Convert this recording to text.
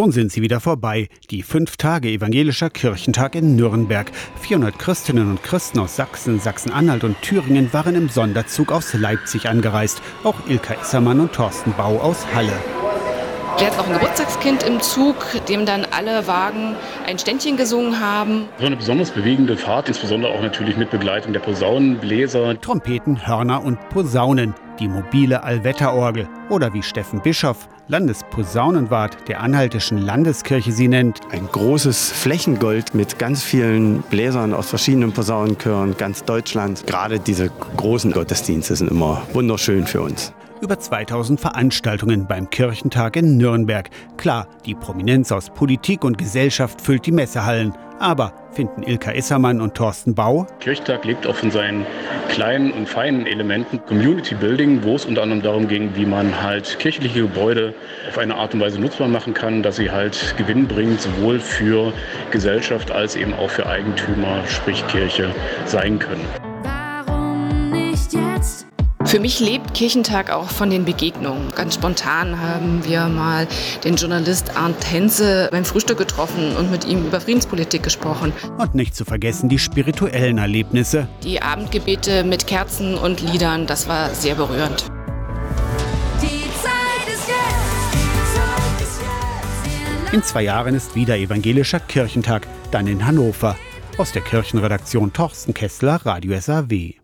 Schon sind sie wieder vorbei. Die fünf Tage evangelischer Kirchentag in Nürnberg. 400 Christinnen und Christen aus Sachsen, Sachsen-Anhalt und Thüringen waren im Sonderzug aus Leipzig angereist. Auch Ilka Issermann und Thorsten Bau aus Halle. Wir hatten auch ein Geburtstagskind im Zug, dem dann alle Wagen ein Ständchen gesungen haben. So eine besonders bewegende Fahrt, insbesondere auch natürlich mit Begleitung der Posaunenbläser. Trompeten, Hörner und Posaunen die mobile Allwetterorgel oder wie Steffen Bischoff, Landesposaunenwart der Anhaltischen Landeskirche sie nennt. Ein großes Flächengold mit ganz vielen Bläsern aus verschiedenen Posaunenchören, ganz Deutschland. Gerade diese großen Gottesdienste sind immer wunderschön für uns über 2000 Veranstaltungen beim Kirchentag in Nürnberg. Klar, die Prominenz aus Politik und Gesellschaft füllt die Messehallen. Aber finden Ilka Issermann und Thorsten Bau. Kirchtag lebt auch von seinen kleinen und feinen Elementen. Community Building, wo es unter anderem darum ging, wie man halt kirchliche Gebäude auf eine Art und Weise nutzbar machen kann, dass sie halt Gewinn bringen, sowohl für Gesellschaft als eben auch für Eigentümer, sprich Kirche, sein können. Für mich lebt Kirchentag auch von den Begegnungen. Ganz spontan haben wir mal den Journalist Arndt Henze beim Frühstück getroffen und mit ihm über Friedenspolitik gesprochen. Und nicht zu vergessen die spirituellen Erlebnisse. Die Abendgebete mit Kerzen und Liedern, das war sehr berührend. In zwei Jahren ist wieder evangelischer Kirchentag, dann in Hannover. Aus der Kirchenredaktion Torsten Kessler, Radio SAW.